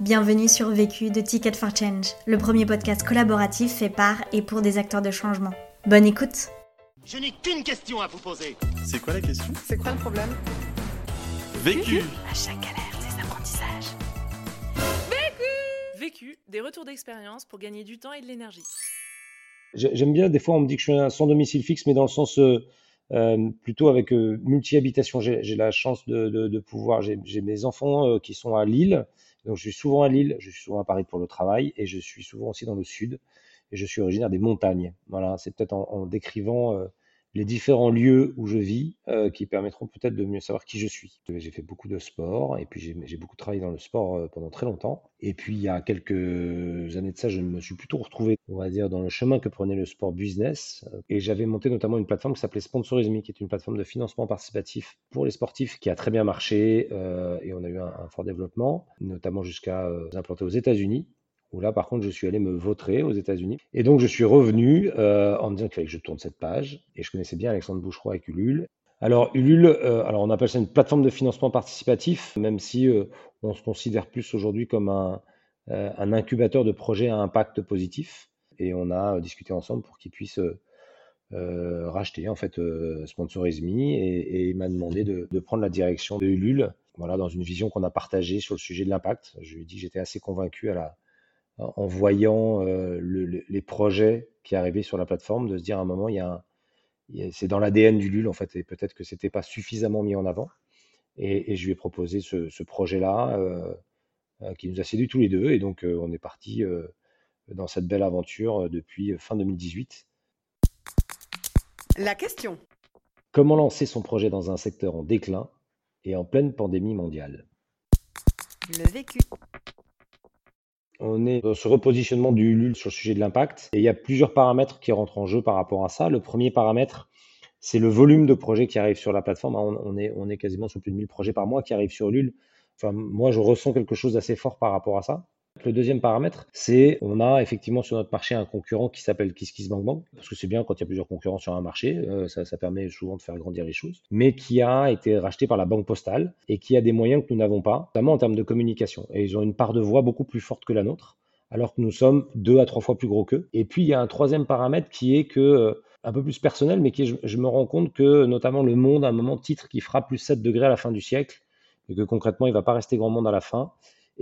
Bienvenue sur Vécu de Ticket for Change, le premier podcast collaboratif fait par et pour des acteurs de changement. Bonne écoute Je n'ai qu'une question à vous poser. C'est quoi la question? C'est quoi le problème? Vécu À chaque galère, des apprentissages. Vécu, des retours d'expérience pour gagner du temps et de l'énergie. J'ai- J'aime bien, des fois on me dit que je suis un sans domicile fixe, mais dans le sens euh, euh, plutôt avec euh, multi-habitation. J'ai la chance de, de- de pouvoir, j'ai j'ai mes enfants euh, qui sont à Lille, donc je suis souvent à Lille, je suis souvent à Paris pour le travail, et je suis souvent aussi dans le sud, et je suis originaire des montagnes. Voilà, c'est peut-être en, décrivant euh, les différents lieux où je vis euh, qui permettront peut-être de mieux savoir qui je suis. J'ai fait beaucoup de sport, et puis j'ai beaucoup travaillé dans le sport euh, pendant très longtemps. Et puis il y a quelques années de ça, je me suis plutôt retrouvé, on va dire, dans le chemin que prenait le sport business. Euh, Et j'avais monté notamment une plateforme qui s'appelait Sponsorisme, qui est une plateforme de financement participatif pour les sportifs, qui a très bien marché et on a eu un, un fort développement, notamment jusqu'à s'implanter aux États-Unis. Où là, par contre, je suis allé me vautrer aux États-Unis. Et donc, je suis revenu euh, en me disant qu'il fallait que je tourne cette page. Et je connaissais bien Alexandre Boucheron avec Ulule. Alors, Ulule, euh, alors on appelle ça une plateforme de financement participatif, même si euh, on se considère plus aujourd'hui comme un, incubateur de projets à impact positif. Et on a discuté ensemble pour qu'ils puissent racheter en fait Sponsorisme et, et il m'a demandé de, de prendre la direction de Ulule, voilà, dans une vision qu'on a partagée sur le sujet de l'impact. Je lui ai dit que j'étais assez convaincu à la, en voyant euh, le- le- les projets qui arrivaient sur la plateforme, de se dire à un moment, il y a un- il y a- c'est dans l'ADN du LUL en fait, et peut-être que c'était pas suffisamment mis en avant. Et, et je lui ai proposé ce, ce projet-là euh, euh, qui nous a séduit tous les deux, et donc euh, on est parti dans cette belle aventure depuis fin 2018. La question. Comment lancer son projet dans un secteur en déclin et en pleine pandémie mondiale? Le vécu. On est dans ce repositionnement du LUL sur le sujet de l'impact et il y a plusieurs paramètres qui rentrent en jeu par rapport à ça. Le premier paramètre, c'est le volume de projets qui arrivent sur la plateforme. On, on est, quasiment sur plus de 1000 projets par mois qui arrivent sur LUL. Enfin, moi, je ressens quelque chose d'assez fort par rapport à ça. Le deuxième paramètre, c'est on a effectivement sur notre marché un concurrent qui s'appelle KissKissBankBank, parce que c'est bien quand il y a plusieurs concurrents sur un marché, euh, ça, permet souvent de faire grandir les choses, mais qui a été racheté par la Banque Postale et qui a des moyens que nous n'avons pas, notamment en termes de communication. Et ils ont une part de voix beaucoup plus forte que la nôtre, alors que nous sommes deux à trois fois plus gros qu'eux. Et puis il y a un troisième paramètre qui est que euh, un peu plus personnel, mais qui je, je me rends compte que notamment le monde, à un moment, titre qui fera plus 7 degrés à la fin du siècle, et que concrètement, il va pas rester grand monde à la fin.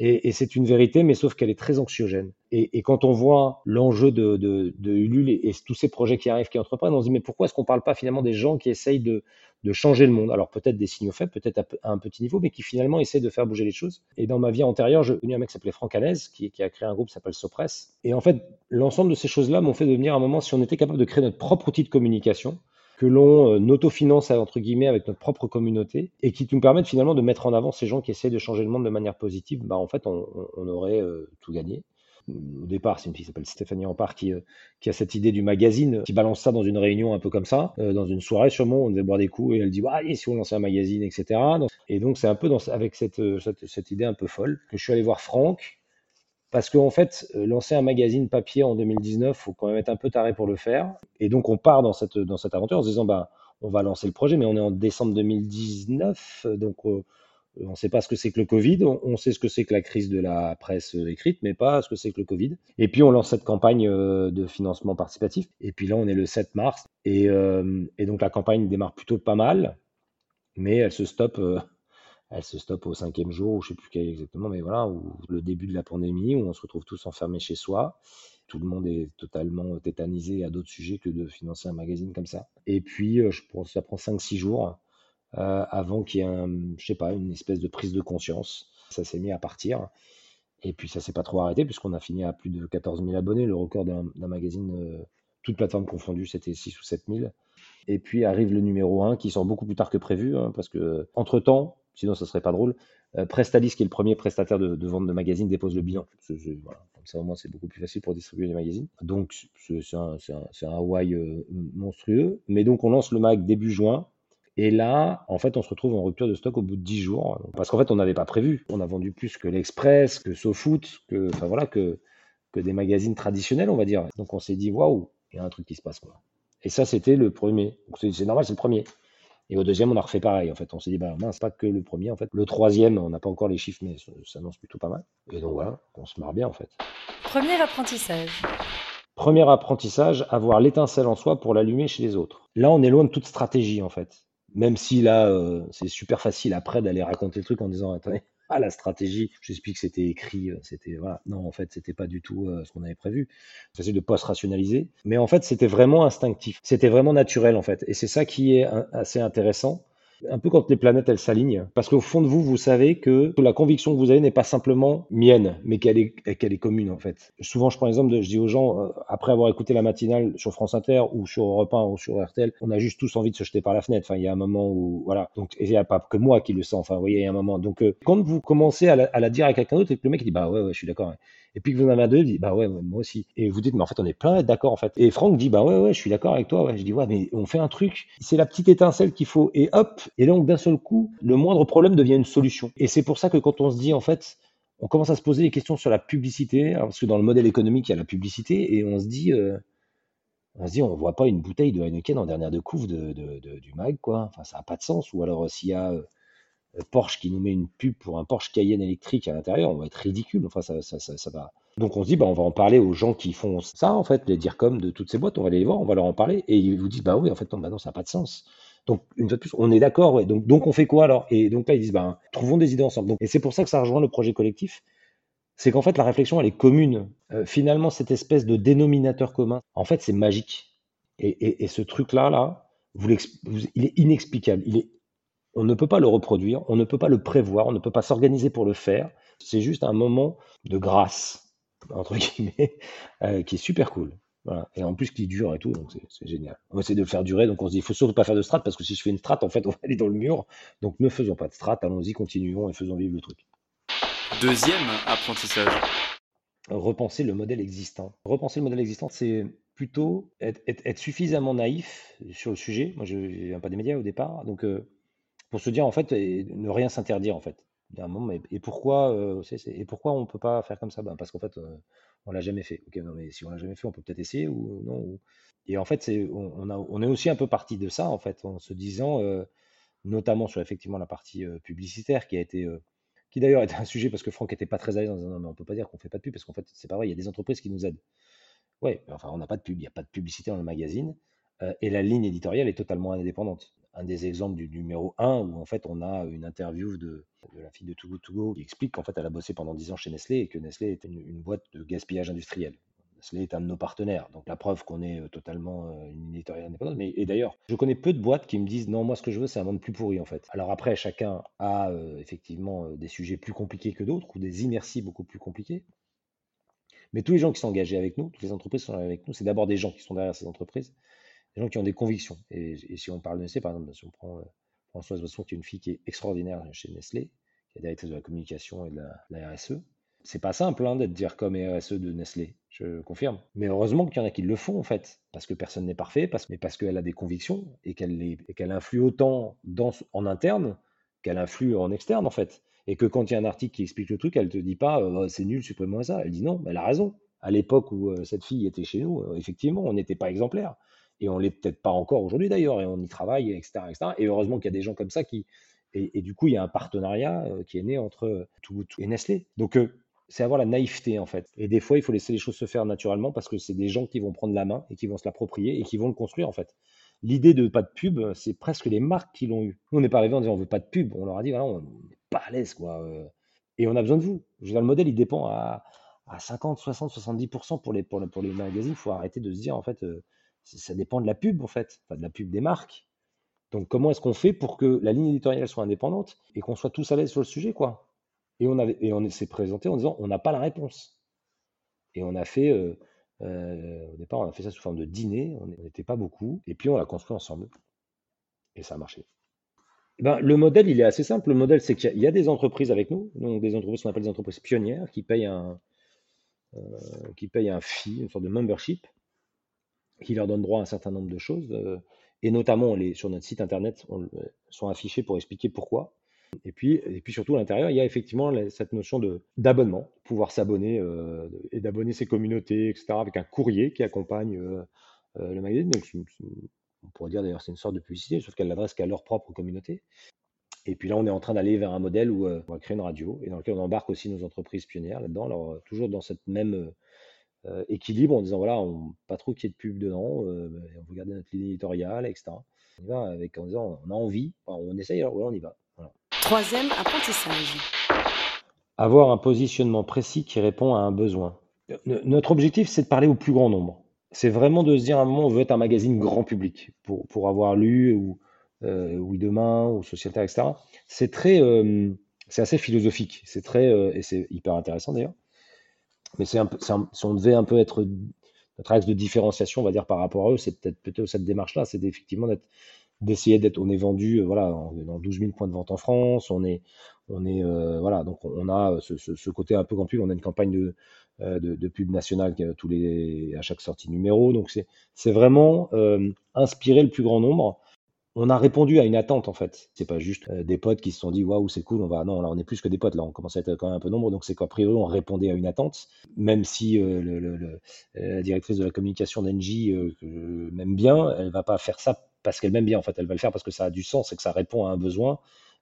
Et, c'est une vérité, mais sauf qu'elle est très anxiogène. Et, quand on voit l'enjeu de, Ulule et, tous ces projets qui arrivent, qui entreprennent, on se dit, mais pourquoi est-ce qu'on parle pas finalement des gens qui essayent de, changer le monde? Alors peut-être des signaux faibles, peut-être à, peu- à un petit niveau, mais qui finalement essayent de faire bouger les choses. Et dans ma vie antérieure, j'ai connu un mec qui s'appelait Franck Hanez, qui, qui a créé un groupe qui s'appelle Sopress. Et en fait, l'ensemble de ces choses-là m'ont fait devenir à un moment, si on était capable de créer notre propre outil de communication, que l'on euh, autofinance entre guillemets avec notre propre communauté et qui nous permettent finalement de mettre en avant ces gens qui essaient de changer le monde de manière positive, bah en fait on, aurait euh, tout gagné. Au départ, c'est une fille qui s'appelle Stéphanie Ampard qui, euh, qui a cette idée du magazine, qui balance ça dans une réunion un peu comme ça, dans une soirée sûrement, on devait boire des coups et elle dit ah, et si on lançait un magazine, etc. Et donc c'est un peu avec cette, cette, cette idée un peu folle que je suis allé voir Franck parce qu'en fait, euh, lancer un magazine papier en 2019, faut quand même être un peu taré pour le faire. Et donc, on part dans cette, dans cette aventure en se disant, bah, on va lancer le projet, mais on est en décembre 2019, euh, donc euh, on ne sait pas ce que c'est que le Covid, on, sait ce que c'est que la crise de la presse euh, écrite, mais pas ce que c'est que le Covid. Et puis, on lance cette campagne de financement participatif. Et puis là, on est le 7 mars. Et, et donc, la campagne démarre plutôt pas mal, mais elle se stoppe. Elle se stoppe au cinquième jour, ou je sais plus quel exactement, mais voilà, où le début de la pandémie, où on se retrouve tous enfermés chez soi. Tout le monde est totalement tétanisé à d'autres sujets que de financer un magazine comme ça. Et puis, euh, je pense ça prend 5-6 jours euh, avant qu'il y ait, un, je sais pas, une espèce de prise de conscience. Ça s'est mis à partir. Et puis, ça s'est pas trop arrêté, puisqu'on a fini à plus de 14 000 abonnés. Le record d'un magazine, euh, toute plateforme confondue, c'était 6 ou 7 000. Et puis arrive le numéro 1 qui sort beaucoup plus tard que prévu, hein, parce que entre-temps, sinon ça serait pas drôle, euh, Prestalis, qui est le premier prestataire de, vente de magazines, dépose le bilan. Comme ça, au moins, c'est beaucoup plus facile pour distribuer les magazines. Donc, c'est un, un, euh, monstrueux. Mais donc, on lance le mag début juin. Et là, en fait, on se retrouve en rupture de stock au bout de 10 jours. Parce qu'en fait, on n'avait pas prévu. On a vendu plus que l'Express, que SoFoot, que, des magazines traditionnels, on va dire. Donc, on s'est dit, waouh, il y a un truc qui se passe. Et ça, c'était le premier. C'est normal, c'est le premier. Et au deuxième, on a refait pareil. En fait, on s'est dit, bah mince, pas que le premier. En fait, le troisième, on n'a pas encore les chiffres, mais ça s'annonce plutôt pas mal. Et donc voilà, on se marre bien en fait. Premier apprentissage. Premier apprentissage, avoir l'étincelle en soi pour l'allumer chez les autres. Là, on est loin de toute stratégie en fait. Même si là, euh, c'est super facile après d'aller raconter le truc en disant, attendez, ah la stratégie, j'explique que c'était écrit, euh, c'était voilà. Non, en fait, c'était pas du tout euh, ce qu'on avait prévu. C'est de pas se rationaliser, mais en fait, c'était vraiment instinctif. C'était vraiment naturel en fait, et c'est ça qui est assez intéressant un peu quand les planètes elles s'alignent, parce qu'au fond de vous, vous savez que la conviction que vous avez n'est pas simplement mienne, mais qu'elle est, qu'elle est commune en fait. Souvent, je prends l'exemple de, je dis aux gens, euh, après avoir écouté la matinale sur France Inter ou sur Europe 1 ou sur RTL, on a juste tous envie de se jeter par la fenêtre. Enfin, il y a un moment où, voilà. Donc, il n'y a pas que moi qui le sens. Enfin, vous voyez, il y a un moment. Donc, euh, quand vous commencez à la, dire à quelqu'un d'autre le mec dit, bah ouais, ouais, je suis d'accord. Et puis que vous en avez un deux, dit bah ouais, moi aussi. Et vous dites mais en fait on est plein d'accord en fait. Et Franck dit bah ouais ouais, je suis d'accord avec toi. Ouais. Je dis ouais mais on fait un truc. C'est la petite étincelle qu'il faut et hop. Et donc d'un seul coup, le moindre problème devient une solution. Et c'est pour ça que quand on se dit en fait on commence à se poser des questions sur la publicité, parce que dans le modèle économique, il y a la publicité, et on se dit, euh, on se dit, on voit pas une bouteille de Heineken en dernière de couve de, du mag, quoi. Enfin, ça n'a pas de sens. Ou alors, s'il y a euh, Porsche qui nous met une pub pour un Porsche Cayenne électrique à l'intérieur, on va être ridicule. Enfin, ça, ça, ça, va. Donc on se dit, bah, on va en parler aux gens qui font ça, en fait, les dire comme de toutes ces boîtes, on va aller les voir, on va leur en parler, et ils vous disent, bah oui, en fait, non, bah ça n'a pas de sens. Donc, une fois de plus, on est d'accord. Donc, donc, on fait quoi alors? Et donc là, ils disent, bah, trouvons des idées ensemble. Et c'est pour ça que ça rejoint le projet collectif. C'est qu'en fait, la réflexion, elle est commune. Euh, finalement, cette espèce de dénominateur commun, en fait, c'est magique. Et, et, ce truc-là, là, il est inexplicable. Il est on ne peut pas le reproduire, on ne peut pas le prévoir, on ne peut pas s'organiser pour le faire. C'est juste un moment de grâce, entre guillemets, euh, qui est super cool. Et en plus qui dure et tout, donc c'est génial. On essaie de le faire durer, donc on se dit, il faut surtout pas faire de strat, parce que si je fais une strat, en fait, on va aller dans le mur. Donc ne faisons pas de strat, allons-y, continuons et faisons vivre le truc. Deuxième apprentissage. Repenser le modèle existant. Repenser le modèle existant, c'est plutôt être, suffisamment naïf sur le sujet. Moi, je ne viens pas des médias au départ, donc euh, pour se dire en fait ne rien s'interdire en fait. et pourquoi euh, et pourquoi on peut pas faire comme ça? Ben, parce qu'en fait euh, on l'a jamais fait. Ok, non mais si on l'a jamais fait, on peut peut-être essayer ou non. Et en fait on, est aussi un peu parti de ça en fait en se disant euh, notamment sur effectivement la partie publicitaire qui a été qui d'ailleurs était un sujet parce que Franck était pas très à l'aise en disant non mais on peut pas dire qu'on fait pas de pub parce qu'en fait c'est pas vrai, il y a des entreprises qui nous aident. Ouais, enfin on n'a pas de pub, il n'y a pas de publicité dans le magazine et la ligne éditoriale est totalement indépendante un des exemples du numéro 1 où en fait on a une interview de, la fille de Too Good To Go qui explique qu'en fait elle a bossé pendant 10 ans chez Nestlé et que Nestlé est une, boîte de gaspillage industriel. Nestlé est un de nos partenaires, donc la preuve qu'on est euh, totalement euh, une éditoriale indépendante. Mais, et d'ailleurs, je connais peu de boîtes qui me disent non, moi ce que je veux c'est un monde plus pourri en fait. Alors après, chacun a euh, effectivement des sujets plus compliqués que d'autres ou des inerties beaucoup plus compliquées. Mais tous les gens qui sont engagés avec nous, toutes les entreprises qui sont avec nous, c'est d'abord des gens qui sont derrière ces entreprises des gens qui ont des convictions. Et, si on parle de Nestlé, par exemple, si on prend euh, Françoise Bosson, qui est une fille qui est extraordinaire chez Nestlé, qui est directrice de la communication et de la, RSE, c'est pas simple hein, d'être dire comme RSE de Nestlé, je confirme. Mais heureusement qu'il y en a qui le font en fait, parce que personne n'est parfait, parce, mais parce qu'elle a des convictions et qu'elle influe autant en interne qu'elle influe en externe en fait. Et que quand il y a un article qui explique le truc, elle te dit pas euh, oh, c'est nul, supprime-moi ça. Elle dit non, elle a raison. À l'époque où euh, cette fille était chez nous, effectivement, on n'était pas exemplaire et on l'est peut-être pas encore aujourd'hui d'ailleurs, et on y travaille, etc. etc. Et heureusement qu'il y a des gens comme ça qui. Et, du coup, il y a un partenariat euh, qui est né entre tout, et Nestlé. Donc, euh, c'est avoir la naïveté en fait. Et des fois, il faut laisser les choses se faire naturellement parce que c'est des gens qui vont prendre la main et qui vont se l'approprier et qui vont le construire en fait. L'idée de pas de pub, c'est presque les marques qui l'ont eu. Nous, on n'est pas arrivé en disant on veut pas de pub. On leur a dit voilà, on n'est pas à l'aise quoi. Euh. Et on a besoin de vous. Je veux dire, le modèle, il dépend à, à 50, 60, 70% pour les, pour, pour les magazines. Il faut arrêter de se dire en fait ça dépend de la pub en fait, enfin de la pub des marques. Donc comment est-ce qu'on fait pour que la ligne éditoriale soit indépendante et qu'on soit tous à l'aise sur le sujet quoi? Et on s'est présenté en disant on n'a pas la réponse. Et on a fait euh, euh, au départ on a fait ça sous forme de dîner, on n'était pas beaucoup et puis on l'a construit ensemble et ça a marché. Eh ben, le modèle, il est assez simple. Le modèle, c'est qu'il y, a des entreprises avec nous, donc des entreprises qu'on appelle des entreprises pionnières, qui payent un, euh, qui payent un fee, une sorte de membership, qui leur donne droit à un certain nombre de choses. Euh, et notamment, sur notre site internet, on, euh, sont affichés pour expliquer pourquoi. Et puis, et puis surtout à l'intérieur, il y a effectivement cette notion de d'abonnement, pouvoir s'abonner euh, et d'abonner ses communautés, etc., avec un courrier qui accompagne le magazine. Donc, on pourrait dire d'ailleurs c'est une sorte de publicité, sauf qu'elle l'adresse qu'à leur propre communauté. Et puis là, on est en train d'aller vers un modèle où on va créer une radio et dans lequel on embarque aussi nos entreprises pionnières là-dedans. Alors, toujours dans cette même équilibre en disant voilà, on, pas trop qu'il y ait de pub dedans, on veut garder notre ligne éditoriale, etc. On y va avec en disant on a envie, on essaye, alors on y va. Troisième apprentissage. Avoir un positionnement précis qui répond à un besoin. Notre objectif, c'est de parler au plus grand nombre. C'est vraiment de se dire à un moment, on veut être un magazine grand public pour, pour avoir lu ou, euh, Oui Demain ou Société, etc. C'est très, euh, c'est assez philosophique. C'est très, euh, et c'est hyper intéressant d'ailleurs. Mais c'est si on devait un peu être notre axe de différenciation, on va dire par rapport à eux, c'est peut-être cette démarche-là, c'est effectivement d'essayer d'être, on est vendu, euh, voilà, dans 12 000 points de vente en France, on est, on est, euh, voilà, donc on a ce, ce, côté un peu grand public, on a une campagne de, euh, de, pub nationale tous les, à chaque sortie numéro, donc c'est vraiment inspirer le plus grand nombre. On a répondu à une attente en fait. C'est pas juste des potes qui se sont dit waouh c'est cool, on va non là on est plus que des potes là, on commence à être quand même un peu nombreux donc c'est qu'a priori on répondait à une attente, même si le, le, la directrice de la communication d'Engie m'aime bien, elle va pas faire ça parce qu'elle m'aime bien, en fait. Elle va le faire parce que ça a du sens et que ça répond à un besoin.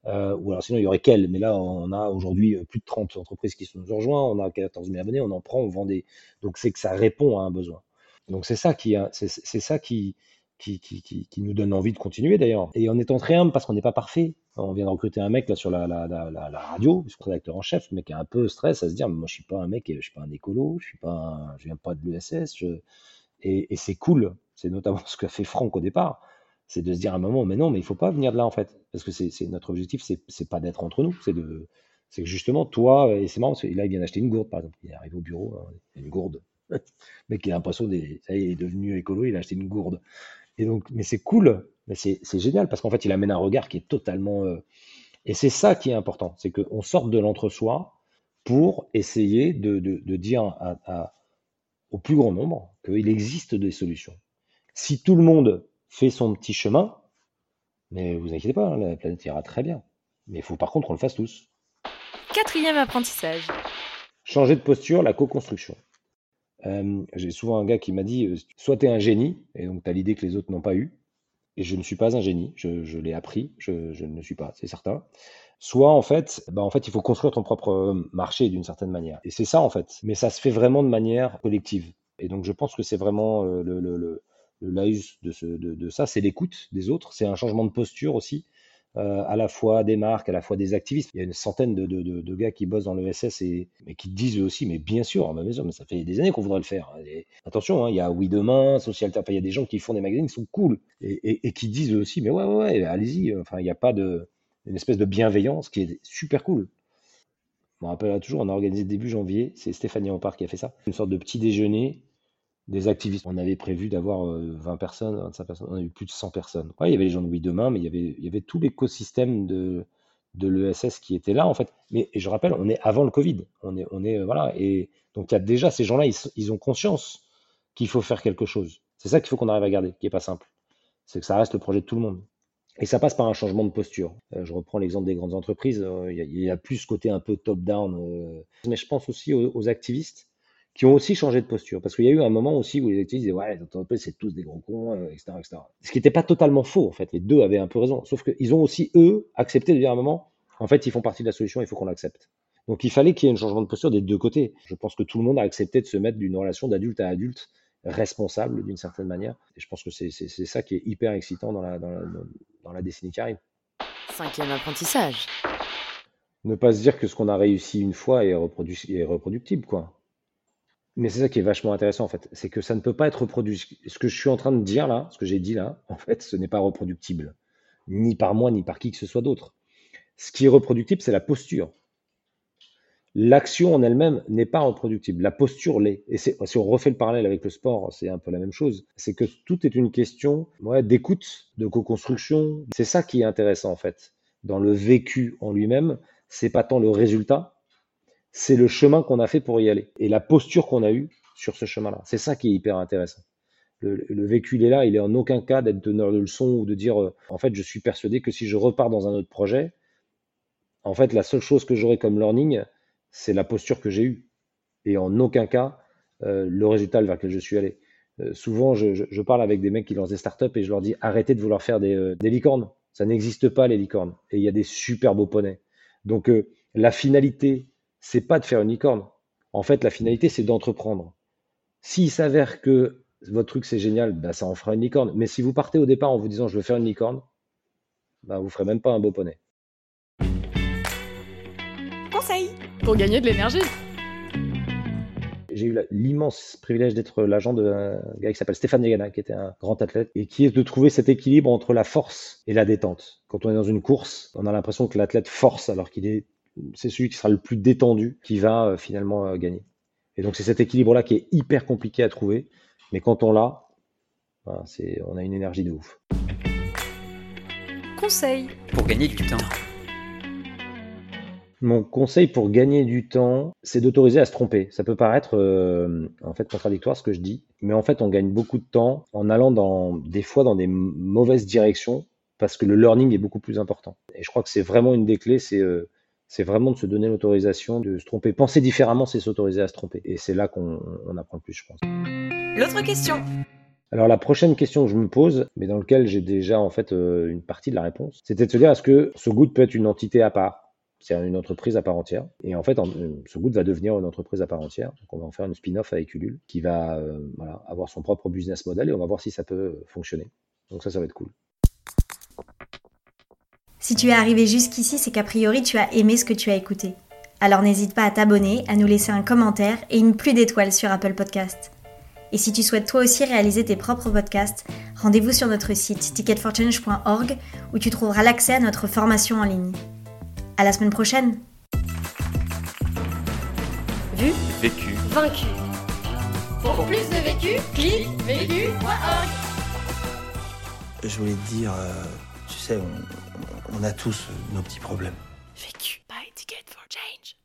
Euh, ou alors sinon, il y aurait qu'elle. Mais là, on a aujourd'hui euh, plus de 30 entreprises qui sont nous rejoint. On a 14 000 abonnés, on en prend, on vend des. Donc, c'est que ça répond à un besoin. Donc, c'est ça qui, c'est, ça qui, qui, qui, qui, nous donne envie de continuer d'ailleurs. Et en étant très humble, parce qu'on n'est pas parfait. On vient de recruter un mec là sur la, radio, le rédacteur en chef, le mec est un peu stress à se dire, moi je suis pas un mec, je suis pas un écolo, je suis pas, un, je viens pas de l'ESS, je... et, c'est cool. C'est notamment ce qu'a fait Franck au départ c'est de se dire à un moment, mais non, mais il faut pas venir de là en fait, parce que c'est notre objectif, c'est pas d'être entre nous, c'est de, c'est que justement toi, et c'est marrant, parce que là il vient d'acheter une gourde par exemple, il arrive au bureau, hein, une gourde, mais qui a l'impression il est devenu écolo, il a acheté une gourde, et donc, mais c'est cool, mais c'est génial parce qu'en fait il amène un regard qui est totalement, euh, et c'est ça qui est important, c'est qu'on sorte de l'entre-soi pour essayer de, de, de dire à, à, au plus grand nombre qu'il existe des solutions. Si tout le monde fait son petit chemin, mais vous inquiétez pas, hein, la planète ira très bien. Mais il faut par contre qu'on le fasse tous. Quatrième apprentissage. Changer de posture, la co-construction. J'ai souvent un gars qui m'a dit soit tu es un génie, et donc tu as l'idée que les autres n'ont pas eu, et je ne suis pas un génie, je, l'ai appris, je, ne suis pas, c'est certain. Soit en fait, bah en fait, il faut construire ton propre marché d'une certaine manière. Et c'est ça en fait. Mais ça se fait vraiment de manière collective. Et donc je pense que c'est vraiment le, le le laïus de, ce, de ça, c'est l'écoute des autres, c'est un changement de posture aussi, euh, à la fois des marques, à la fois des activistes. Il y a une centaine de, gars qui bossent dans l'ESS et mais qui disent aussi, mais bien sûr, ma maison, mais ça fait des années qu'on voudrait le faire. Et attention, hein, il y a Oui Demain, Social il y a des gens qui font des magazines qui sont cool et, et, et qui disent aussi, mais ouais, ouais, ouais allez-y. Enfin, il n'y a pas de une espèce de bienveillance qui est super cool. Je me rappelle toujours, on a organisé début janvier, c'est Stéphanie Ampard qui a fait ça, une sorte de petit déjeuner des activistes. On avait prévu d'avoir 20 euh, personnes, 25 personnes, on a eu plus de 100 personnes. Il y avait les gens de Oui Demain, mais il y avait, tout l'écosystème de, l'ESS qui était là, en fait. Mais je rappelle, on est avant le Covid. On est, on est, euh, voilà. Et donc, il y a déjà ces gens-là, ils, ont conscience qu'il faut faire quelque chose. C'est ça qu'il faut qu'on arrive à garder, qui est pas simple. C'est que ça reste le projet de tout le monde. Et ça passe par un changement de posture. Euh, je reprends l'exemple des grandes entreprises. il, y a, plus ce côté un peu top-down. mais je pense aussi aux activistes qui ont aussi changé de posture. Parce qu'il y a eu un moment aussi où les activistes disaient Ouais, les entreprises, c'est tous des gros cons, etc., euh, etc. Ce qui n'était pas totalement faux, en fait. Les deux avaient un peu raison. Sauf qu'ils ont aussi, eux, accepté de dire à un moment En fait, ils font partie de la solution, il faut qu'on l'accepte. Donc il fallait qu'il y ait un changement de posture des deux côtés. Je pense que tout le monde a accepté de se mettre d'une relation d'adulte à adulte responsable d'une certaine manière. Et je pense que c'est ça qui est hyper excitant dans la, dans la, dans la décennie qui arrive. Cinquième apprentissage. Ne pas se dire que ce qu'on a réussi une fois est, est reproductible, quoi. Mais c'est ça qui est vachement intéressant en fait, c'est que ça ne peut pas être reproduit. Ce que je suis en train de dire là, ce que j'ai dit là, en fait, ce n'est pas reproductible, ni par moi, ni par qui que ce soit d'autre. Ce qui est reproductible, c'est la posture. L'action en elle-même n'est pas reproductible, la posture l'est. Et si on refait le parallèle avec le sport, c'est un peu la même chose. C'est que tout est une question d'écoute, de co-construction. C'est ça qui est intéressant en fait. Dans le vécu en lui-même, c'est pas tant le résultat, c'est le chemin qu'on a fait pour y aller et la posture qu'on a eue sur ce chemin-là. C'est ça qui est hyper intéressant. Le, vécu, il est là, il est en aucun cas d'être donneur de leçons ou de dire, euh, en fait, je suis persuadé que si je repars dans un autre projet, en fait, la seule chose que j'aurai comme learning, c'est la posture que j'ai eue. Et en aucun cas, euh, le résultat vers lequel je suis allé. Euh, souvent, je, parle avec des mecs qui lancent des startups et je leur dis arrêtez de vouloir faire des, des licornes. Ça n'existe pas, les licornes. Et il y a des super beaux poneys. Donc, la finalité, c'est pas de faire une licorne. En fait, la finalité, c'est d'entreprendre. S'il s'avère que votre truc c'est génial, bah, ça en fera une licorne. Mais si vous partez au départ en vous disant je veux faire une licorne, bah, vous ferez même pas un beau poney. Conseil pour gagner de l'énergie. J'ai eu l'immense privilège d'être l'agent d'un gars qui s'appelle Stéphane Yagana, qui était un grand athlète, et qui est de trouver cet équilibre entre la force et la détente. Quand on est dans une course, on a l'impression que l'athlète force alors qu'il est, c'est celui qui sera le plus détendu qui va euh, finalement euh, gagner. Et donc c'est cet équilibre-là qui est hyper compliqué à trouver, mais quand on l'a, voilà, c'est, on a une énergie de ouf. Conseil Pour gagner du temps. Mon conseil pour gagner du temps, c'est d'autoriser à se tromper. Ça peut paraître euh, en fait contradictoire ce que je dis, mais en fait on gagne beaucoup de temps en allant dans des fois dans des mauvaises directions parce que le learning est beaucoup plus important. Et je crois que c'est vraiment une des clés, c'est euh, c'est vraiment de se donner l'autorisation de se tromper. Penser différemment, c'est s'autoriser à se tromper. Et c'est là qu'on on apprend le plus, je pense. L'autre question Alors la prochaine question que je me pose, mais dans laquelle j'ai déjà en fait euh, une partie de la réponse, c'était de se dire est-ce que ce good peut être une entité à part? C'est une entreprise à part entière. Et en fait, en- euh, ce good va devenir une entreprise à part entière. Donc, on va en faire une spin-off avec Ulule qui va euh, voilà, avoir son propre business model et on va voir si ça peut fonctionner. Donc ça, ça va être cool. Si tu es arrivé jusqu'ici, c'est qu'a priori tu as aimé ce que tu as écouté. Alors n'hésite pas à t'abonner, à nous laisser un commentaire et une pluie d'étoiles sur Apple Podcast. Et si tu souhaites toi aussi réaliser tes propres podcasts, rendez-vous sur notre site ticketforchange.org où tu trouveras l'accès à notre formation en ligne. À la semaine prochaine! Vu Vécu. Vaincu Pour plus de vécu, clique vécu.org. Je voulais te dire, euh, tu sais, on, on a tous nos petits problèmes. Vécu. Buy ticket for change.